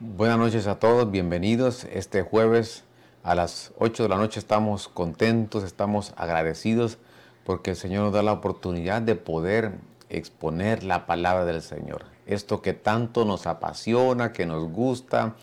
Buenas noches a todos, bienvenidos. Este jueves a las 8 de la noche estamos contentos, estamos agradecidos porque el Señor nos da la oportunidad de poder exponer la palabra del Señor. Esto que tanto nos apasiona, que nos gusta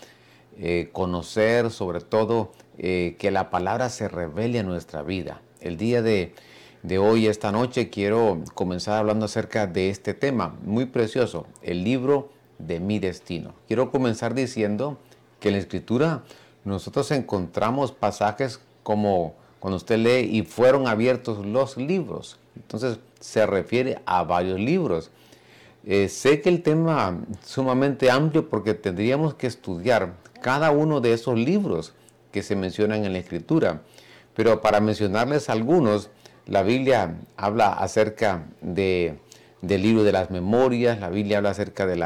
eh, conocer, sobre todo eh, que la palabra se revele en nuestra vida. El día de, de hoy, esta noche, quiero comenzar hablando acerca de este tema muy precioso, el libro de mi destino. Quiero comenzar diciendo que en la escritura nosotros encontramos pasajes como cuando usted lee y fueron abiertos los libros. Entonces se refiere a varios libros. Eh, sé que el tema es sumamente amplio porque tendríamos que estudiar cada uno de esos libros que se mencionan en la escritura. Pero para mencionarles algunos, la Biblia habla acerca de del libro de las memorias, la Biblia habla acerca del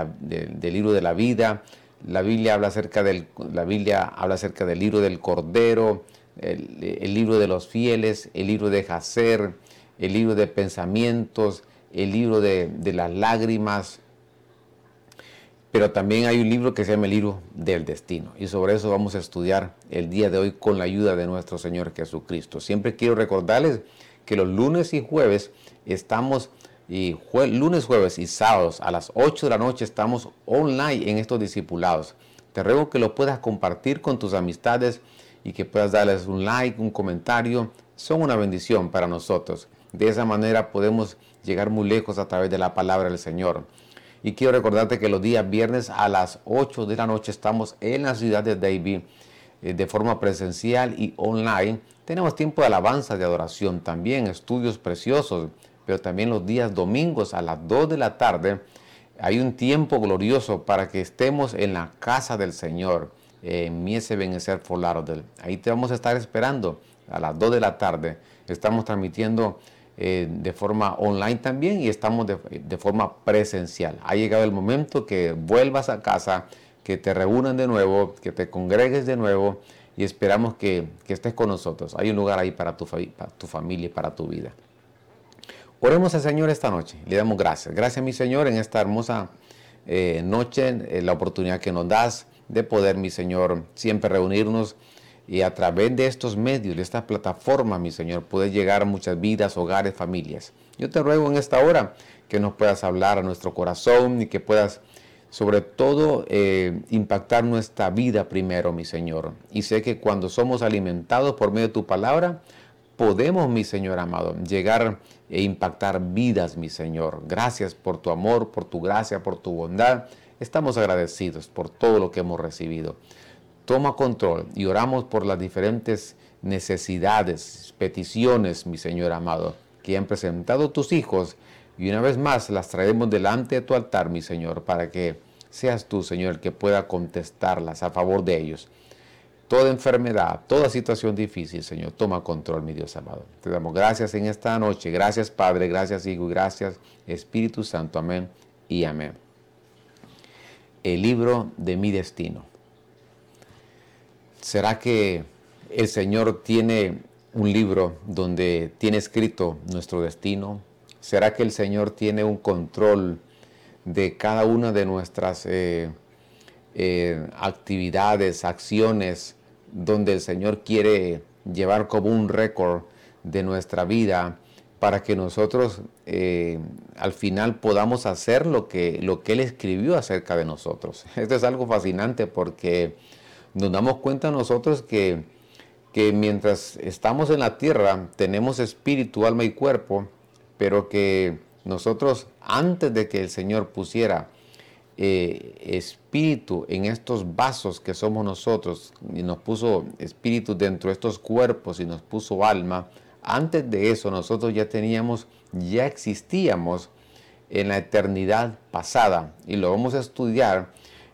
libro de la vida, la Biblia habla acerca del, la Biblia habla acerca del libro del Cordero, el, libro de los fieles, el libro de Jacer, el libro de pensamientos, el libro de, de las lágrimas, pero también hay un libro que se llama el libro del destino. Y sobre eso vamos a estudiar el día de hoy con la ayuda de nuestro Señor Jesucristo. Siempre quiero recordarles que los lunes y jueves estamos y lunes, jueves y sábados a las 8 de la noche estamos online en estos discipulados. Te ruego que lo puedas compartir con tus amistades y que puedas darles un like, un comentario. Son una bendición para nosotros. De esa manera podemos llegar muy lejos a través de la palabra del Señor. Y quiero recordarte que los días viernes a las 8 de la noche estamos en la ciudad de David eh, de forma presencial y online. Tenemos tiempo de alabanza, de adoración, también estudios preciosos pero también los días domingos a las 2 de la tarde hay un tiempo glorioso para que estemos en la casa del Señor, en Miese Benecer. Ahí te vamos a estar esperando a las 2 de la tarde. Estamos transmitiendo eh, de forma online también y estamos de, forma presencial. Ha llegado el momento que vuelvas a casa, que te reúnan de nuevo, que te congregues de nuevo y esperamos que, estés con nosotros. Hay un lugar ahí para tu familia y para tu vida. Oremos al Señor esta noche. Le damos gracias. Gracias, mi Señor, en esta hermosa eh, noche, eh, la oportunidad que nos das de poder, mi Señor, siempre reunirnos y a través de estos medios, de esta plataforma, mi Señor, poder llegar a muchas vidas, hogares, familias. Yo te ruego en esta hora que nos puedas hablar a nuestro corazón y que puedas, sobre todo, eh, impactar nuestra vida primero, mi Señor. Y sé que cuando somos alimentados por medio de tu palabra, podemos, mi Señor amado, llegar e impactar vidas, mi Señor. Gracias por tu amor, por tu gracia, por tu bondad. Estamos agradecidos por todo lo que hemos recibido. Toma control y oramos por las diferentes necesidades, peticiones, mi Señor amado, que han presentado tus hijos y una vez más las traemos delante de tu altar, mi Señor, para que seas tú, Señor, el que pueda contestarlas a favor de ellos toda enfermedad, toda situación difícil, Señor, toma control, mi Dios amado. Te damos gracias en esta noche. Gracias, Padre. Gracias, Hijo. Gracias, Espíritu Santo. Amén y amén. El libro de mi destino. ¿Será que el Señor tiene un libro donde tiene escrito nuestro destino? ¿Será que el Señor tiene un control de cada una de nuestras eh, eh, actividades, acciones, donde el Señor quiere llevar como un récord de nuestra vida para que nosotros eh, al final podamos hacer lo que, lo que Él escribió acerca de nosotros. Esto es algo fascinante porque nos damos cuenta nosotros que, que mientras estamos en la tierra tenemos espíritu, alma y cuerpo, pero que nosotros antes de que el Señor pusiera eh, espíritu en estos vasos que somos nosotros y nos puso espíritu dentro de estos cuerpos y nos puso alma, antes de eso nosotros ya teníamos, ya existíamos en la eternidad pasada y lo vamos a estudiar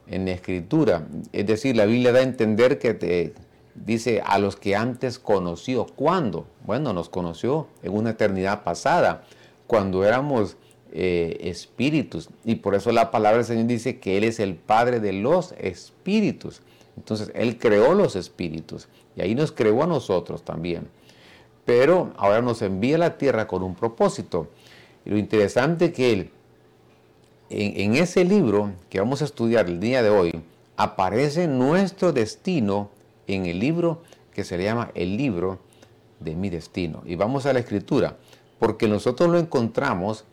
en la escritura. Es decir, la Biblia da a entender que te dice a los que antes conoció. ¿Cuándo? Bueno, nos conoció en una eternidad pasada, cuando éramos eh, espíritus. Y por eso la palabra del Señor dice que Él es el Padre de los espíritus. Entonces Él creó los espíritus y ahí nos creó a nosotros también. Pero ahora nos envía a la tierra con un propósito. Y lo interesante que Él, en, ese libro que vamos a estudiar el día de hoy, aparece nuestro destino en el libro que se llama el libro de mi destino. Y vamos a la escritura, porque nosotros lo encontramos,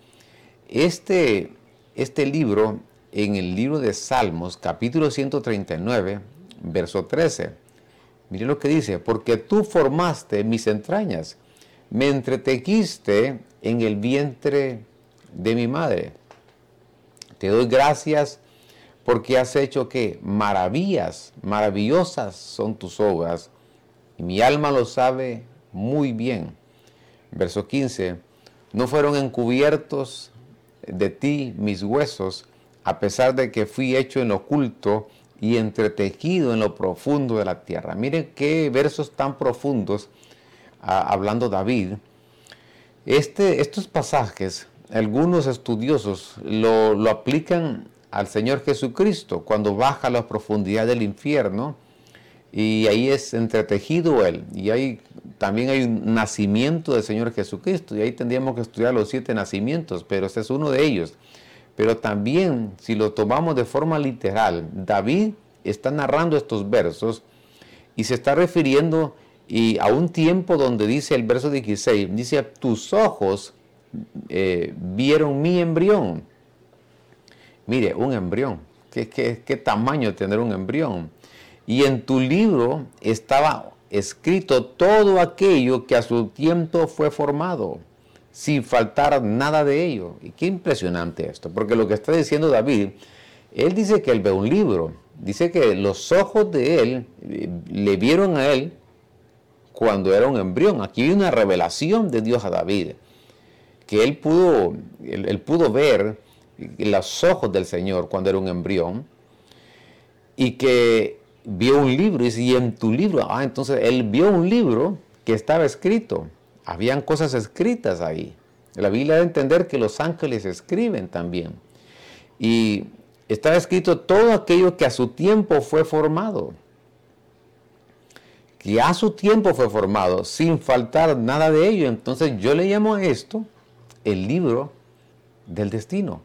este, este libro, en el libro de Salmos, capítulo 139, verso 13. Mire lo que dice, porque tú formaste mis entrañas, me entretejiste en el vientre de mi madre. Te doy gracias porque has hecho que maravillas, maravillosas son tus obras, y mi alma lo sabe muy bien. Verso 15, no fueron encubiertos de ti mis huesos, a pesar de que fui hecho en oculto y entretejido en lo profundo de la tierra. Miren qué versos tan profundos, ah, hablando David. Este, estos pasajes, algunos estudiosos lo, lo aplican al Señor Jesucristo cuando baja a la profundidad del infierno y ahí es entretejido Él. Y ahí también hay un nacimiento del Señor Jesucristo y ahí tendríamos que estudiar los siete nacimientos, pero este es uno de ellos. Pero también, si lo tomamos de forma literal, David está narrando estos versos y se está refiriendo y a un tiempo donde dice el verso 16, dice, tus ojos eh, vieron mi embrión. Mire, un embrión. ¿Qué, qué, qué tamaño tener un embrión? Y en tu libro estaba escrito todo aquello que a su tiempo fue formado, sin faltar nada de ello. Y qué impresionante esto, porque lo que está diciendo David, él dice que él ve un libro, dice que los ojos de él eh, le vieron a él cuando era un embrión. Aquí hay una revelación de Dios a David, que él pudo, él pudo ver los ojos del Señor cuando era un embrión y que vio un libro y en tu libro, ah, entonces él vio un libro que estaba escrito, habían cosas escritas ahí. La Biblia debe entender que los ángeles escriben también. Y estaba escrito todo aquello que a su tiempo fue formado. Que a su tiempo fue formado, sin faltar nada de ello. Entonces yo le llamo a esto el libro del destino.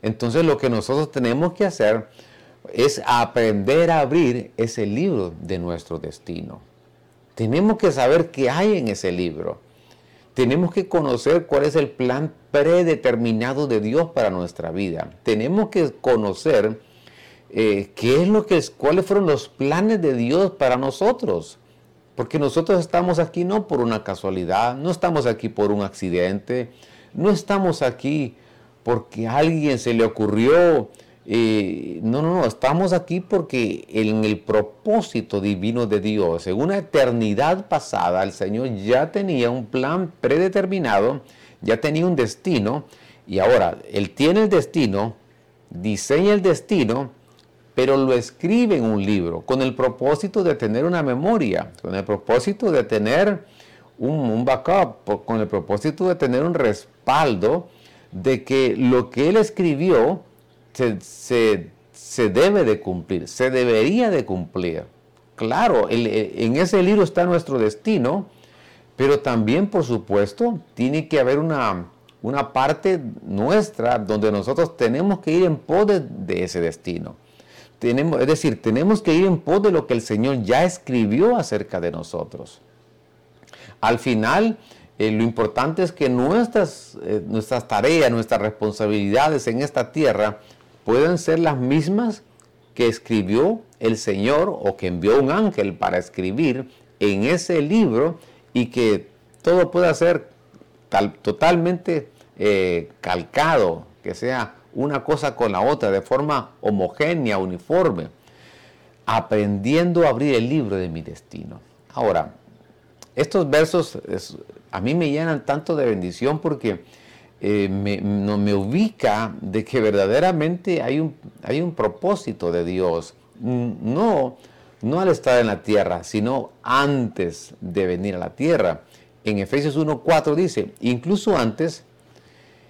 Entonces lo que nosotros tenemos que hacer es aprender a abrir ese libro de nuestro destino. Tenemos que saber qué hay en ese libro. Tenemos que conocer cuál es el plan predeterminado de Dios para nuestra vida. Tenemos que conocer eh, qué es lo que es, cuáles fueron los planes de Dios para nosotros. Porque nosotros estamos aquí no por una casualidad, no estamos aquí por un accidente, no estamos aquí porque a alguien se le ocurrió eh, no, no, no, estamos aquí porque en el propósito divino de Dios, en una eternidad pasada, el Señor ya tenía un plan predeterminado, ya tenía un destino, y ahora Él tiene el destino, diseña el destino, pero lo escribe en un libro, con el propósito de tener una memoria, con el propósito de tener un, un backup, con el propósito de tener un respaldo de que lo que Él escribió, se, debe de cumplir, se debería de cumplir. Claro, en ese libro está nuestro destino, pero también, por supuesto, tiene que haber una, una parte nuestra donde nosotros tenemos que ir en pos de, ese destino. Tenemos, es decir, tenemos que ir en pos de lo que el Señor ya escribió acerca de nosotros. Al final, eh, lo importante es que nuestras, eh, nuestras tareas, nuestras responsabilidades en esta tierra pueden ser las mismas que escribió el Señor o que envió un ángel para escribir en ese libro y que todo pueda ser totalmente eh, calcado, que sea una cosa con la otra de forma homogénea, uniforme, aprendiendo a abrir el libro de mi destino. Ahora, estos versos a mí me llenan tanto de bendición porque eh, me, no, me ubica de que verdaderamente hay un, hay un propósito de Dios. No, no al estar en la tierra, sino antes de venir a la tierra. En Efesios 1.4 dice, incluso antes,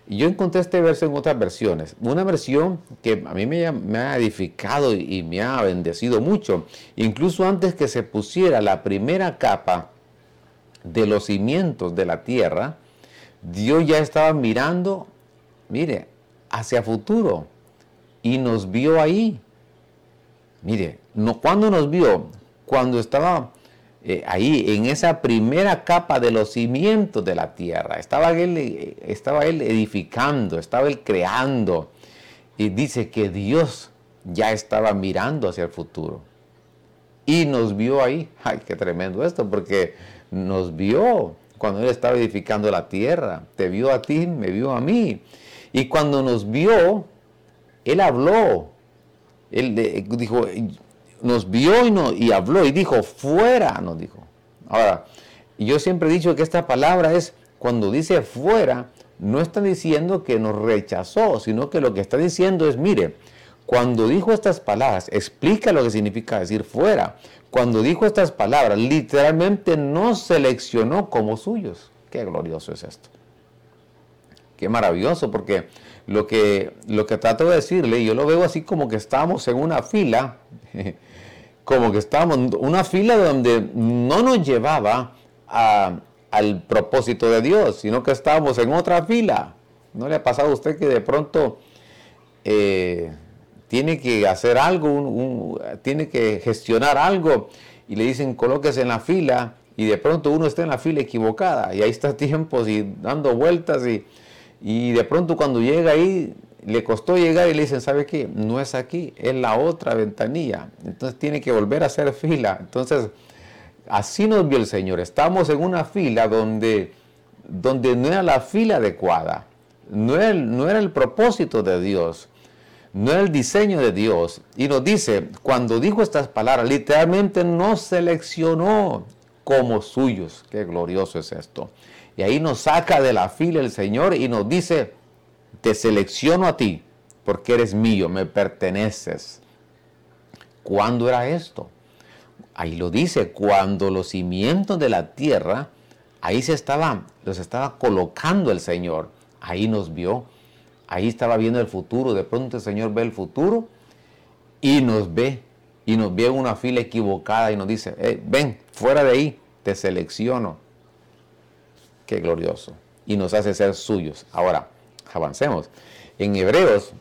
yo encontré este verso en otras versiones. Una versión que a mí me, me, ha edificado y me ha bendecido mucho. Incluso antes que se pusiera la primera capa de los cimientos de la tierra, Dios ya estaba mirando, mire, hacia futuro y nos vio ahí. Mire, no, cuando nos vio, cuando estaba eh, ahí en esa primera capa de los cimientos de la tierra, estaba él, eh, estaba él edificando, estaba él creando. Y dice que Dios ya estaba mirando hacia el futuro. Y nos vio ahí. Ay, qué tremendo esto, porque nos vio cuando Él estaba edificando la tierra. Te vio a ti, me vio a mí. Y cuando nos vio, Él habló. Él dijo, nos vio y, no, habló y dijo, fuera, nos dijo. Ahora, yo siempre he dicho que esta palabra es, cuando dice fuera, no está diciendo que nos rechazó, sino que lo que está diciendo es, mire, cuando dijo estas palabras, explica lo que significa decir fuera. Cuando dijo estas palabras, literalmente no seleccionó como suyos. Qué glorioso es esto. Qué maravilloso, porque lo que, lo que trato de decirle, yo lo veo así como que estamos en una fila, como que estamos en una fila donde no nos llevaba al propósito de Dios, sino que estábamos en otra fila. ¿No le ha pasado a usted que de pronto eh, tiene que hacer algo, tiene que gestionar algo y le dicen colóquese en la fila y de pronto uno está en la fila equivocada y ahí está tiempos y dando vueltas y, y de pronto cuando llega ahí le costó llegar y le dicen, ¿sabe qué? No es aquí, es la otra ventanilla. Entonces tiene que volver a hacer fila. Entonces, así nos vio el Señor. Estamos en una fila donde, donde no era la fila adecuada, no no era el propósito de Dios no era el diseño de Dios. Y nos dice, cuando dijo estas palabras, literalmente no seleccionó como suyos. Qué glorioso es esto. Y ahí nos saca de la fila el Señor y nos dice, te selecciono a ti, porque eres mío, me perteneces. ¿Cuándo era esto? Ahí lo dice, cuando los cimientos de la tierra, ahí se estaba, los estaba colocando el Señor. Ahí nos vio ahí estaba viendo el futuro. De pronto el Señor ve el futuro y nos ve. Y nos ve en una fila equivocada y nos dice, ven, fuera de ahí, te selecciono. Qué glorioso. Y nos hace ser suyos. Ahora, avancemos. En Hebreos,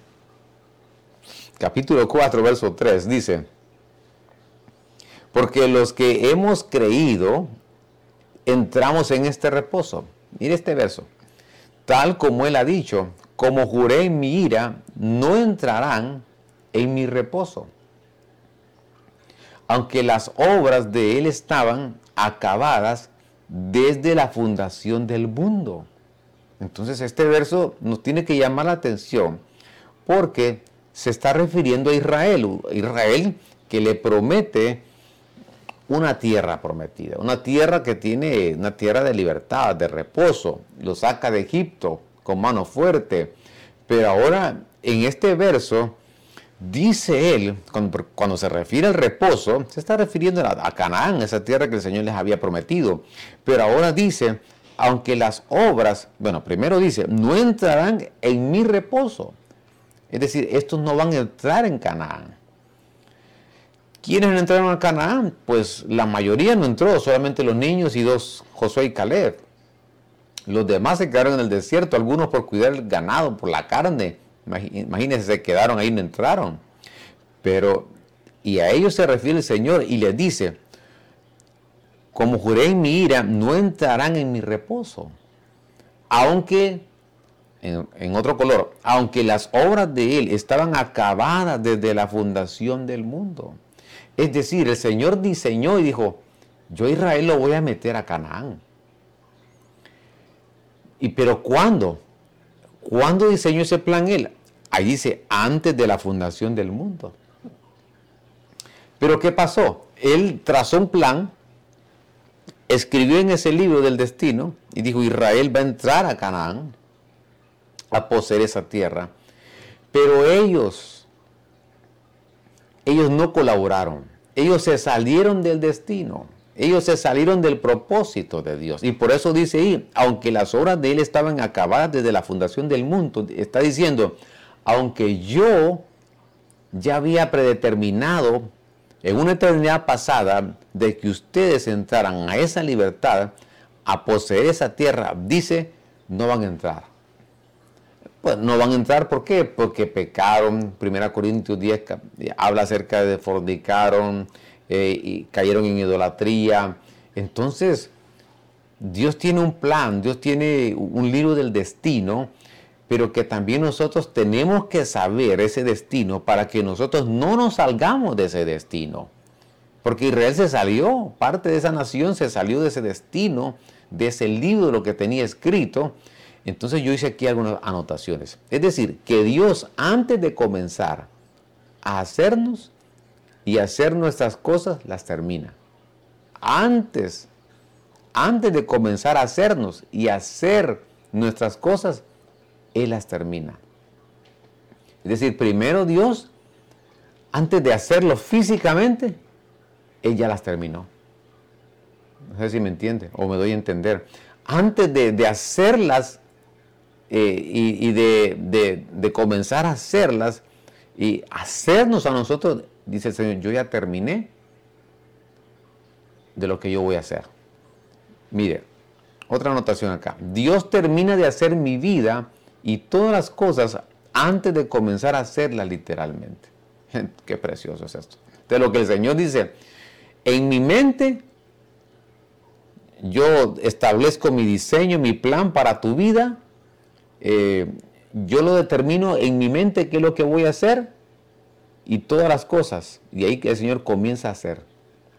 capítulo 4, verso 3, dice, porque los que hemos creído, entramos en este reposo. Mire este verso. Tal como él ha dicho, como juré en mi ira, no entrarán en mi reposo. Aunque las obras de Él estaban acabadas desde la fundación del mundo. Entonces este verso nos tiene que llamar la atención porque se está refiriendo a Israel, Israel que le promete una tierra prometida, una tierra que tiene una tierra de libertad, de reposo, lo saca de Egipto, con mano fuerte. Pero ahora, en este verso, dice él, cuando, se refiere al reposo, se está refiriendo a, Canaán, esa tierra que el Señor les había prometido. Pero ahora dice, aunque las obras, bueno, primero dice, no entrarán en mi reposo. Es decir, estos no van a entrar en Canaán. ¿Quiénes entraron a Canaán? Pues la mayoría no entró, solamente los niños y dos, Josué y Caleb. Los demás se quedaron en el desierto, algunos por cuidar el ganado, por la carne. Imagínense, se quedaron ahí no entraron. Pero, y a ellos se refiere el Señor y les dice, como juré en mi ira, no entrarán en mi reposo. Aunque, en, en, otro color, aunque las obras de Él estaban acabadas desde la fundación del mundo. Es decir, el Señor diseñó y dijo, yo a Israel lo voy a meter a Canaán. ¿Y pero cuándo? ¿Cuándo diseñó ese plan él? Ahí dice, antes de la fundación del mundo. Pero ¿qué pasó? Él trazó un plan, escribió en ese libro del destino y dijo, Israel va a entrar a Canaán a poseer esa tierra. Pero ellos, ellos no colaboraron. Ellos se salieron del destino. Ellos se salieron del propósito de Dios. Y por eso dice ahí, aunque las obras de Él estaban acabadas desde la fundación del mundo, está diciendo, aunque yo ya había predeterminado en una eternidad pasada de que ustedes entraran a esa libertad, a poseer esa tierra, dice, no van a entrar. pues no van a entrar. ¿Por qué? Porque pecaron. Primera Corintios 10 habla acerca de fornicaron eh, y cayeron en idolatría. Entonces, Dios tiene un plan, Dios tiene un libro del destino, pero que también nosotros tenemos que saber ese destino para que nosotros no nos salgamos de ese destino. Porque Israel se salió, parte de esa nación se salió de ese destino, de ese libro, lo que tenía escrito. Entonces yo hice aquí algunas anotaciones. Es decir, que Dios antes de comenzar a hacernos y hacer nuestras cosas, las termina. Antes, antes de comenzar a hacernos y hacer nuestras cosas, Él las termina. Es decir, primero Dios, antes de hacerlo físicamente, Él ya las terminó. No sé si me entiende o me doy a entender. Antes de, hacerlas eh, y, de, de comenzar a hacerlas y hacernos a nosotros, dice el Señor, yo ya terminé de lo que yo voy a hacer. Mire, otra anotación acá. Dios termina de hacer mi vida y todas las cosas antes de comenzar a hacerlas literalmente. Qué precioso es esto. De lo que el Señor dice, en mi mente yo establezco mi diseño, mi plan para tu vida. Eh, yo lo determino en mi mente qué es lo que voy a hacer y todas las cosas. Y ahí que el Señor comienza a hacer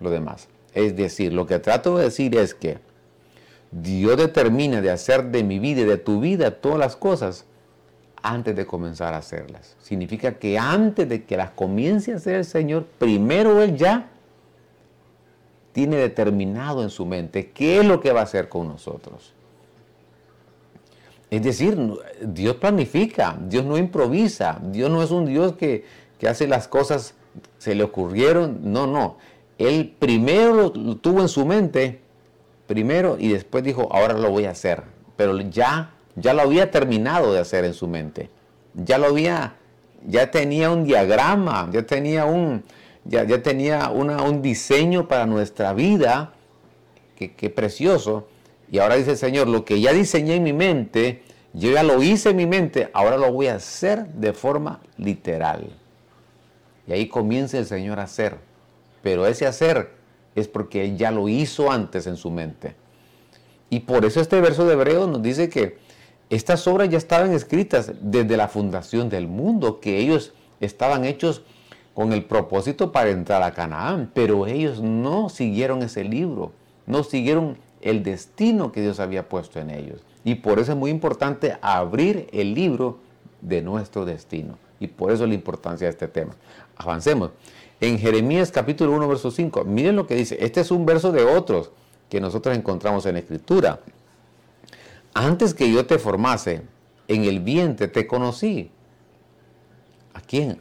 lo demás. Es decir, lo que trato de decir es que Dios determina de hacer de mi vida y de tu vida todas las cosas antes de comenzar a hacerlas. Significa que antes de que las comience a hacer el Señor, primero Él ya tiene determinado en su mente qué es lo que va a hacer con nosotros. Es decir, Dios planifica, Dios no improvisa, Dios no es un Dios que, que hace las cosas, se le ocurrieron, no, no. Él primero lo tuvo en su mente, primero, y después dijo, ahora lo voy a hacer. Pero ya, ya lo había terminado de hacer en su mente. Ya lo había, ya tenía un diagrama, ya tenía un, ya, ya tenía un diseño para nuestra vida. Qué, precioso. Y ahora dice el Señor, lo que ya diseñé en mi mente, yo ya lo hice en mi mente, ahora lo voy a hacer de forma literal. Y ahí comienza el Señor a hacer. Pero ese hacer es porque Él ya lo hizo antes en su mente. Y por eso este verso de Hebreo nos dice que estas obras ya estaban escritas desde la fundación del mundo, que ellos estaban hechos con el propósito para entrar a Canaán, pero ellos no siguieron ese libro, no siguieron el destino que Dios había puesto en ellos. Y por eso es muy importante abrir el libro de nuestro destino. Y por eso la importancia de este tema. Avancemos. En Jeremías capítulo 1, verso 5, miren lo que dice. Este es un verso de otros que nosotros encontramos en la Escritura. Antes que yo te formase, en el vientre te conocí. ¿A quién?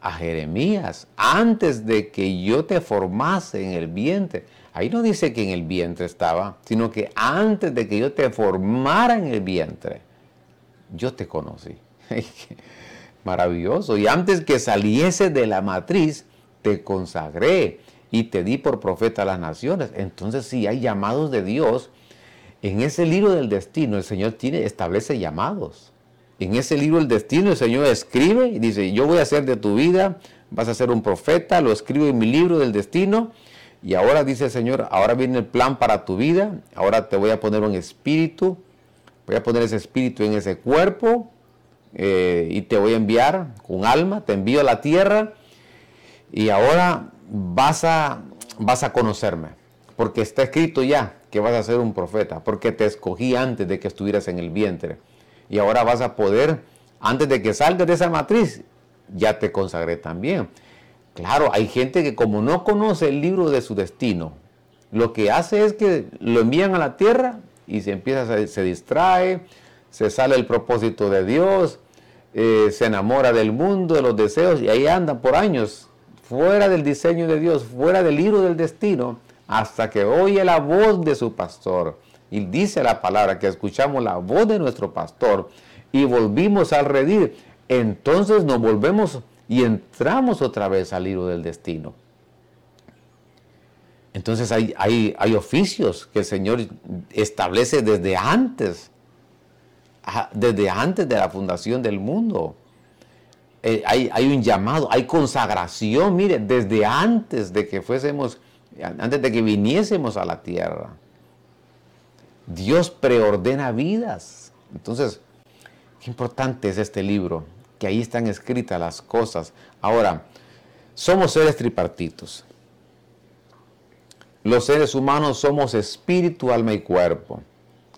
A Jeremías. Antes de que yo te formase en el vientre. Ahí no dice que en el vientre estaba, sino que antes de que yo te formara en el vientre, yo te conocí. Maravilloso. Y antes que saliese de la matriz, te consagré y te di por profeta a las naciones. Entonces, si hay llamados de Dios, en ese libro del destino, el Señor tiene, establece llamados. En ese libro del destino, el Señor escribe y dice: Yo voy a hacer de tu vida, vas a ser un profeta, lo escribo en mi libro del destino. Y ahora dice el Señor: Ahora viene el plan para tu vida, ahora te voy a poner un espíritu, voy a poner ese espíritu en ese cuerpo eh, y te voy a enviar con alma, te envío a la tierra y ahora vas a, vas a conocerme, porque está escrito ya que vas a ser un profeta, porque te escogí antes de que estuvieras en el vientre. Y ahora vas a poder, antes de que salgas de esa matriz, ya te consagré también. Claro, hay gente que como no conoce el libro de su destino, lo que hace es que lo envían a la tierra y se empieza, se distrae, se sale el propósito de Dios, eh, se enamora del mundo, de los deseos, y ahí andan por años, fuera del diseño de Dios, fuera del libro del destino, hasta que oye la voz de su pastor. Y dice la palabra que escuchamos la voz de nuestro pastor y volvimos al redir. Entonces nos volvemos y entramos otra vez al libro del destino. Entonces hay, hay, hay oficios que el Señor establece desde antes desde antes de la fundación del mundo. Eh, hay, hay, un llamado, hay consagración, mire, desde antes de que fuésemos, antes de que viniésemos a la tierra. Dios preordena vidas. Entonces, qué importante es este libro, que ahí están escritas las cosas. Ahora, somos seres tripartitos. Los seres humanos somos espíritu, alma y cuerpo.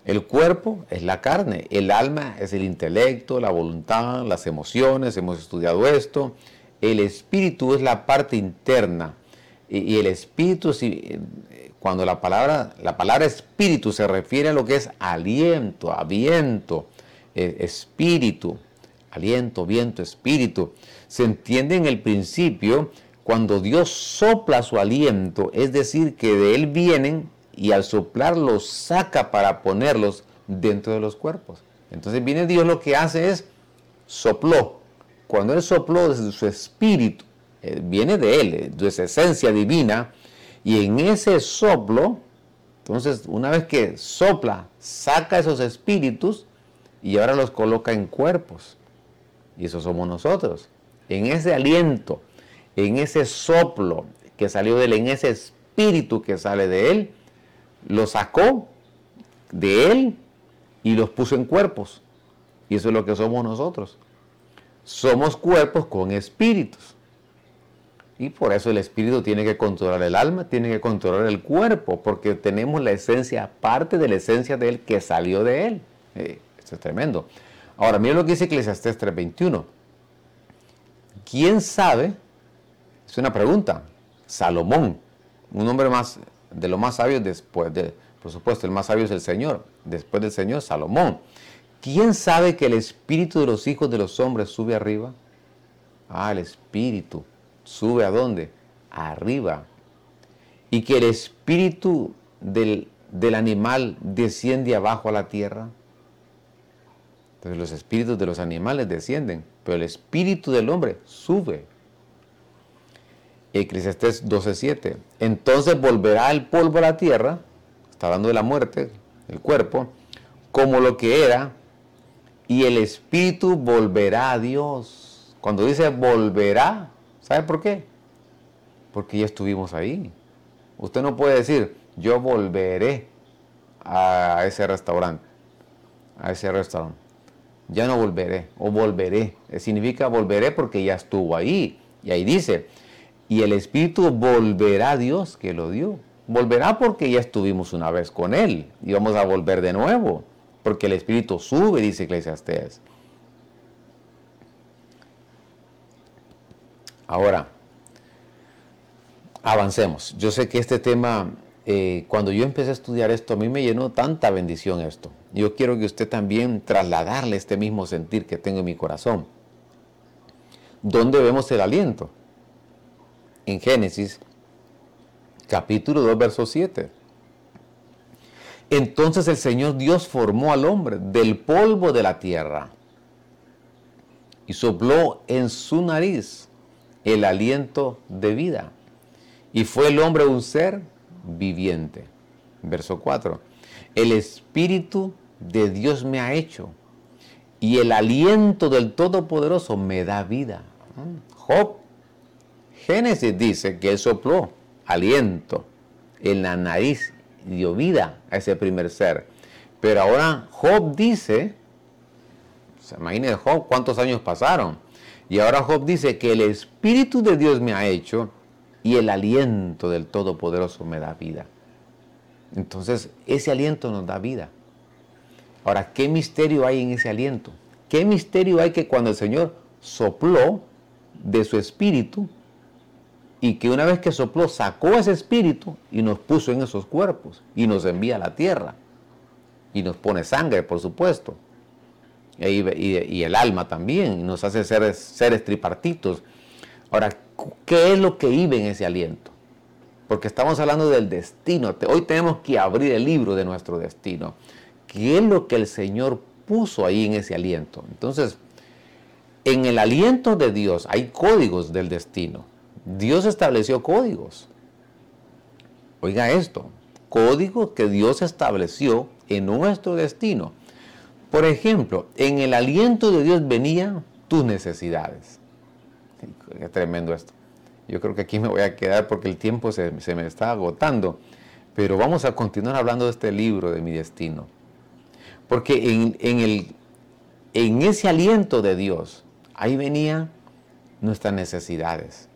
El cuerpo es la carne, el alma es el intelecto, la voluntad, las emociones, hemos estudiado esto. El espíritu es la parte interna. Y, el espíritu, cuando la palabra, la palabra espíritu se refiere a lo que es aliento, a viento, e, espíritu, aliento, viento, espíritu, se entiende en el principio cuando Dios sopla su aliento, es decir, que de Él vienen y al soplar los saca para ponerlos dentro de los cuerpos. Entonces viene Dios lo que hace es sopló. Cuando Él sopló desde su espíritu, eh, viene de Él, eh, de su esencia divina, y en ese soplo, entonces una vez que sopla, saca esos espíritus y ahora los coloca en cuerpos. Y eso somos nosotros. En ese aliento en ese soplo que salió de él, en ese espíritu que sale de él, lo sacó de él y los puso en cuerpos. Y eso es lo que somos nosotros. Somos cuerpos con espíritus. Y por eso el espíritu tiene que controlar el alma, tiene que controlar el cuerpo, porque tenemos la esencia, parte de la esencia de él que salió de él. Eh, eso es tremendo. Ahora, miren lo que dice Eclesiastés 3:21. ¿Quién sabe es una pregunta. Salomón, un hombre más de los más sabios después de, por supuesto, el más sabio es el Señor. Después del Señor, Salomón. ¿Quién sabe que el espíritu de los hijos de los hombres sube arriba? Ah, el espíritu. ¿Sube a dónde? Arriba. Y que el espíritu del, del animal desciende abajo a la tierra. Entonces los espíritus de los animales descienden, pero el espíritu del hombre sube Eclesiastés 12:7. Entonces volverá el polvo a la tierra, está hablando de la muerte, el cuerpo, como lo que era, y el espíritu volverá a Dios. Cuando dice volverá, ¿sabe por qué? Porque ya estuvimos ahí. Usted no puede decir, yo volveré a ese restaurante, a ese restaurante. Ya no volveré, o volveré. Significa volveré porque ya estuvo ahí. Y ahí dice, y el Espíritu volverá a Dios que lo dio. Volverá porque ya estuvimos una vez con Él y vamos a volver de nuevo, porque el Espíritu sube, dice Eclesiastés. Ahora, avancemos. Yo sé que este tema, eh, cuando yo empecé a estudiar esto, a mí me llenó tanta bendición esto. Yo quiero que usted también trasladarle este mismo sentir que tengo en mi corazón. ¿Dónde vemos el aliento? En Génesis capítulo 2, verso 7. Entonces el Señor Dios formó al hombre del polvo de la tierra y sopló en su nariz el aliento de vida. Y fue el hombre un ser viviente. Verso 4. El Espíritu de Dios me ha hecho y el aliento del Todopoderoso me da vida. Job Génesis dice que él sopló aliento en la nariz y dio vida a ese primer ser. Pero ahora Job dice, se imagine Job cuántos años pasaron. Y ahora Job dice que el Espíritu de Dios me ha hecho y el aliento del Todopoderoso me da vida. Entonces, ese aliento nos da vida. Ahora, ¿qué misterio hay en ese aliento? ¿Qué misterio hay que cuando el Señor sopló de su espíritu, y que una vez que sopló sacó ese espíritu y nos puso en esos cuerpos y nos envía a la tierra y nos pone sangre, por supuesto, y, el alma también, y nos hace seres, seres tripartitos. Ahora, ¿qué es lo que vive en ese aliento? Porque estamos hablando del destino. Hoy tenemos que abrir el libro de nuestro destino. ¿Qué es lo que el Señor puso ahí en ese aliento? Entonces, en el aliento de Dios hay códigos del destino. Dios estableció códigos. Oiga esto, códigos que Dios estableció en nuestro destino. Por ejemplo, en el aliento de Dios venían tus necesidades. Es tremendo esto. Yo creo que aquí me voy a quedar porque el tiempo se, me está agotando. Pero vamos a continuar hablando de este libro de mi destino. Porque en, el, en ese aliento de Dios, ahí venían nuestras necesidades.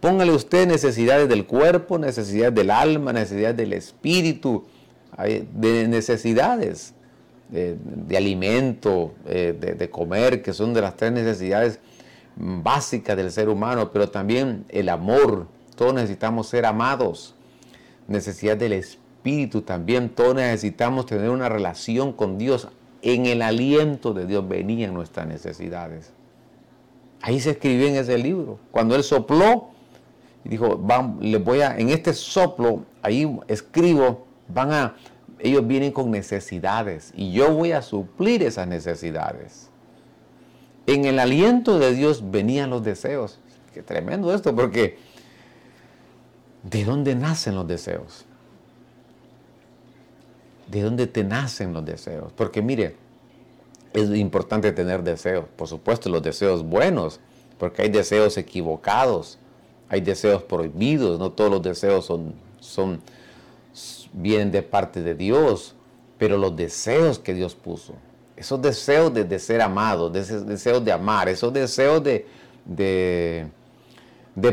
Póngale usted necesidades del cuerpo, necesidades del alma, necesidades del espíritu, de necesidades de, alimento, eh, de, comer, que son de las tres necesidades básica del ser humano, pero también el amor. Todos necesitamos ser amados. Necesidad del Espíritu también. Todos necesitamos tener una relación con Dios. En el aliento de Dios venían nuestras necesidades. Ahí se escribió en ese libro. Cuando Él sopló dijo, van, voy a, en este soplo, ahí escribo, van a, ellos vienen con necesidades y yo voy a suplir esas necesidades. En el aliento de Dios venían los deseos. Qué tremendo esto, porque ¿de dónde nacen los deseos? ¿De dónde te nacen los deseos? Porque mire, es importante tener deseos. Por supuesto, los deseos buenos, porque hay deseos equivocados, hay deseos prohibidos, no todos los deseos son, son vienen de parte de Dios, pero los deseos que Dios puso, esos deseos de, ser amado, esos deseos de amar, esos deseos de, de,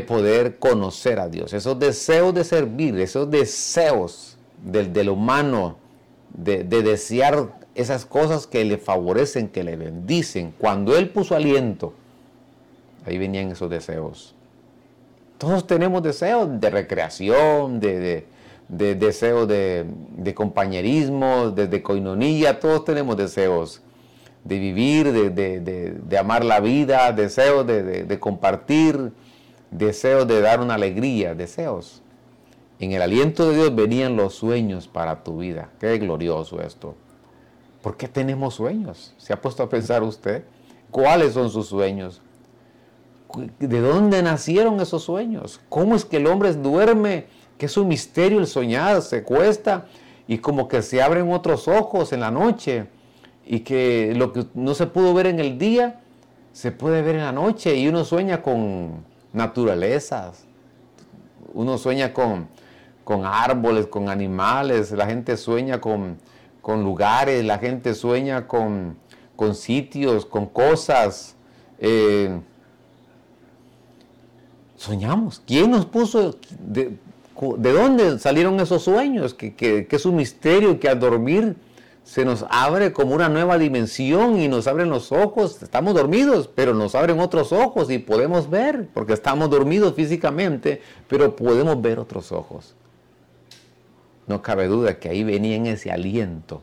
poder conocer a Dios, esos deseos de servir, esos deseos del, humano de, de, desear esas cosas que le favorecen, que le bendicen. Cuando Él puso aliento, ahí venían esos deseos. Todos tenemos deseos de recreación, de, de deseo de, compañerismo, de, coinonía, todos tenemos deseos de vivir, de, amar la vida, deseos de, compartir, deseos de dar una alegría, deseos. En el aliento de Dios venían los sueños para tu vida. Qué glorioso esto. ¿Por qué tenemos sueños? ¿Se ha puesto a pensar usted? ¿Cuáles son sus sueños? ¿De dónde nacieron esos sueños? ¿Cómo es que el hombre duerme? que es un misterio el soñar, se cuesta y como que se abren otros ojos en la noche y que lo que no se pudo ver en el día se puede ver en la noche y uno sueña con naturalezas, uno sueña con, con árboles, con animales, la gente sueña con, lugares, la gente sueña con, sitios, con cosas. Eh, soñamos. ¿Quién nos puso? De, ¿De dónde salieron esos sueños? Que, es un misterio que al dormir se nos abre como una nueva dimensión y nos abren los ojos. Estamos dormidos, pero nos abren otros ojos y podemos ver, porque estamos dormidos físicamente, pero podemos ver otros ojos. No cabe duda que ahí venía en ese aliento.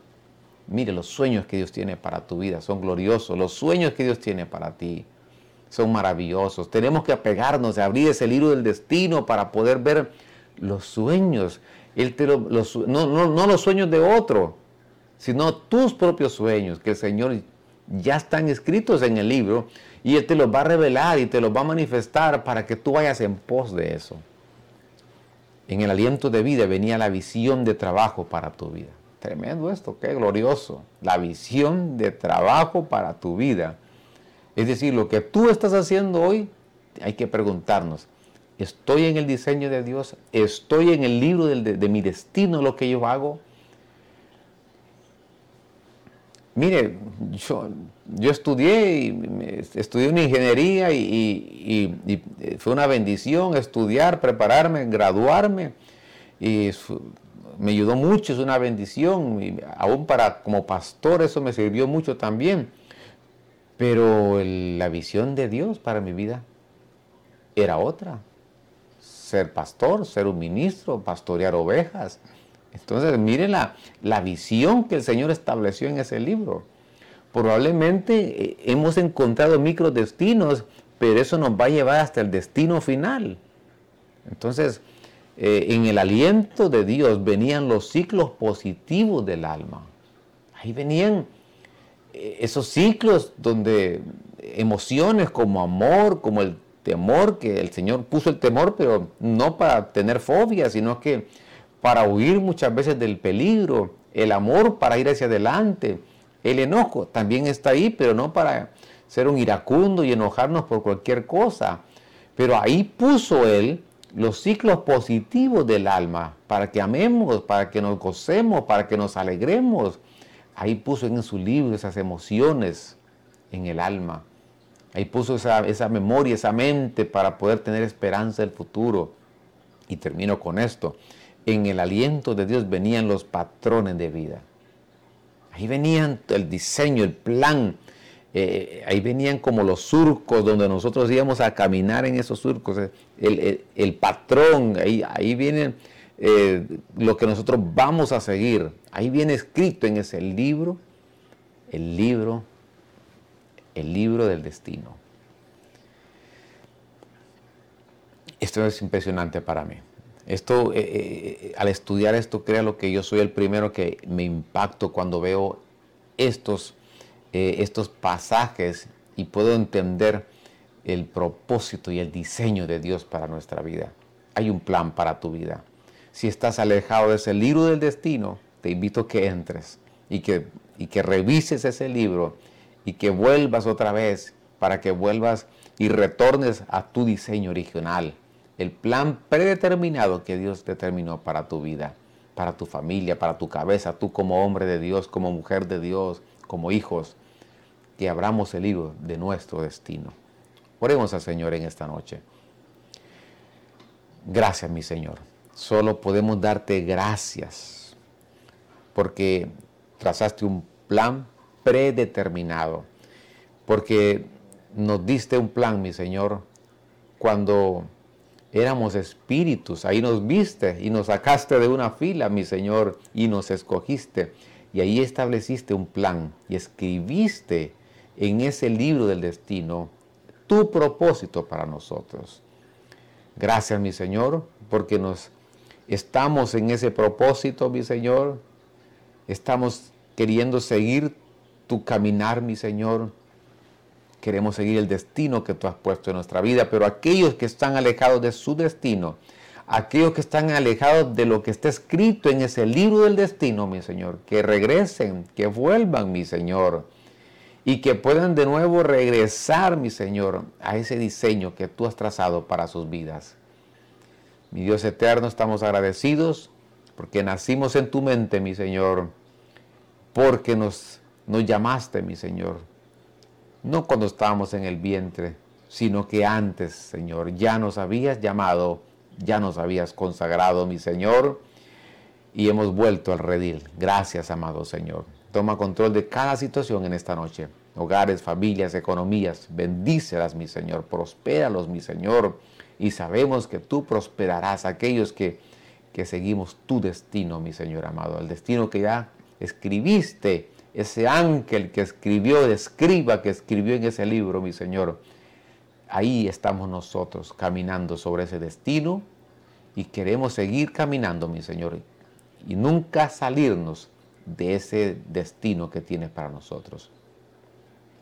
Mire, los sueños que Dios tiene para tu vida son gloriosos. Los sueños que Dios tiene para ti son maravillosos. Tenemos que apegarnos, abrir ese libro del destino para poder ver los sueños. no, los sueños de otro, sino tus propios sueños, que el Señor ya están escritos en el libro y Él te los va a revelar y te los va a manifestar para que tú vayas en pos de eso. En el aliento de vida venía la visión de trabajo para tu vida. Tremendo esto, qué glorioso. La visión de trabajo para tu vida. Es decir, lo que tú estás haciendo hoy, hay que preguntarnos, estoy en el diseño de Dios, estoy en el libro de, mi destino, lo que yo hago. Mire, yo, yo estudié, estudié una ingeniería y, fue una bendición estudiar, prepararme, graduarme. Y me ayudó mucho, es una bendición. Y aún para como pastor eso me sirvió mucho también. Pero la visión de Dios para mi vida era otra ser pastor, ser un ministro, pastorear ovejas. Entonces, miren la, la visión que el Señor estableció en ese libro. Probablemente eh, hemos encontrado microdestinos, pero eso nos va a llevar hasta el destino final. Entonces, eh, en el aliento de Dios venían los ciclos positivos del alma. Ahí venían eh, esos ciclos donde emociones como amor, como el temor, que el Señor puso el temor, pero no para tener fobia, sino que para huir muchas veces del peligro, el amor para ir hacia adelante, El enojo también está ahí, pero no para ser un iracundo y enojarnos por cualquier cosa. Pero ahí puso Él los ciclos positivos del alma para que amemos, para que nos gocemos, para que nos alegremos. Ahí puso en su libro esas emociones en el alma. Ahí puso esa, esa memoria, esa mente para poder tener esperanza del futuro. Y termino con esto. En el aliento de Dios venían los patrones de vida. Ahí venían el diseño, el plan. Eh, ahí venían como los surcos donde nosotros íbamos a caminar en esos surcos. Eh, el, patrón, ahí, ahí viene eh, lo que nosotros vamos a seguir. Ahí viene escrito en ese libro, el libro, el libro del destino. Esto es impresionante para mí. Esto, eh, eh, al estudiar esto, créalo que yo soy el primero que me impacto cuando veo estos, eh, estos pasajes y puedo entender el propósito y el diseño de Dios para nuestra vida. Hay un plan para tu vida. Si estás alejado de ese libro del destino, te invito a que entres y que, y que revises ese libro y que vuelvas otra vez para que vuelvas y retornes a tu diseño original el plan predeterminado que Dios determinó para tu vida, para tu familia, para tu cabeza, tú como hombre de Dios, como mujer de Dios, como hijos, que abramos el libro de nuestro destino. Oremos al Señor en esta noche. Gracias, mi Señor. Solo podemos darte gracias porque trazaste un plan predeterminado, porque nos diste un plan, mi Señor, cuando éramos espíritus, ahí nos viste y nos sacaste de una fila, mi Señor, y nos escogiste. Y ahí estableciste un plan y escribiste en ese libro del destino tu propósito para nosotros. Gracias, mi Señor, porque nos estamos en ese propósito, mi Señor. Estamos queriendo seguir tu caminar, mi Señor queremos seguir el destino que tú has puesto en nuestra vida, pero aquellos que están alejados de su destino, aquellos que están alejados de lo que está escrito en ese libro del destino, mi Señor, que regresen, que vuelvan, mi Señor, y que puedan de nuevo regresar, mi Señor, a ese diseño que tú has trazado para sus vidas. Mi Dios eterno, estamos agradecidos porque nacimos en tu mente, mi Señor, porque nos, nos llamaste, mi Señor no cuando estábamos en el vientre, sino que antes, Señor, ya nos habías llamado, ya nos habías consagrado, mi Señor, y hemos vuelto al redil. Gracias, amado Señor. Toma control de cada situación en esta noche. Hogares, familias, economías, bendícelas, mi Señor, prospéralos, mi Señor, y sabemos que tú prosperarás a aquellos que, que seguimos tu destino, mi Señor amado, el destino que ya escribiste ese ángel que escribió, escriba que escribió en ese libro, mi Señor. Ahí estamos nosotros caminando sobre ese destino y queremos seguir caminando, mi Señor, y nunca salirnos de ese destino que tienes para nosotros,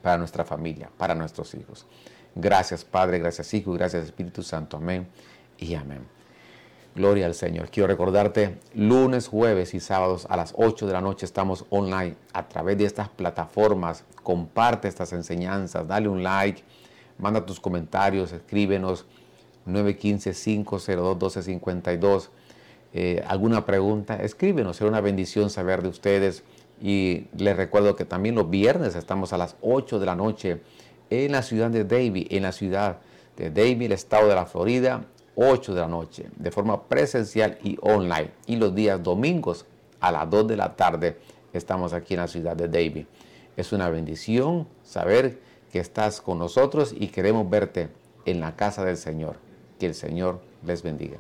para nuestra familia, para nuestros hijos. Gracias Padre, gracias Hijo, gracias Espíritu Santo. Amén y amén. Gloria al Señor. Quiero recordarte, lunes, jueves y sábados a las 8 de la noche estamos online a través de estas plataformas. Comparte estas enseñanzas, dale un like, manda tus comentarios, escríbenos 915-502-1252. Eh, ¿Alguna pregunta? Escríbenos, será una bendición saber de ustedes. Y les recuerdo que también los viernes estamos a las 8 de la noche en la ciudad de Davie, en la ciudad de Davie, el estado de la Florida 8 de la noche, de forma presencial y online. Y los días domingos a las 2 de la tarde estamos aquí en la ciudad de Davie. Es una bendición saber que estás con nosotros y queremos verte en la casa del Señor. Que el Señor les bendiga.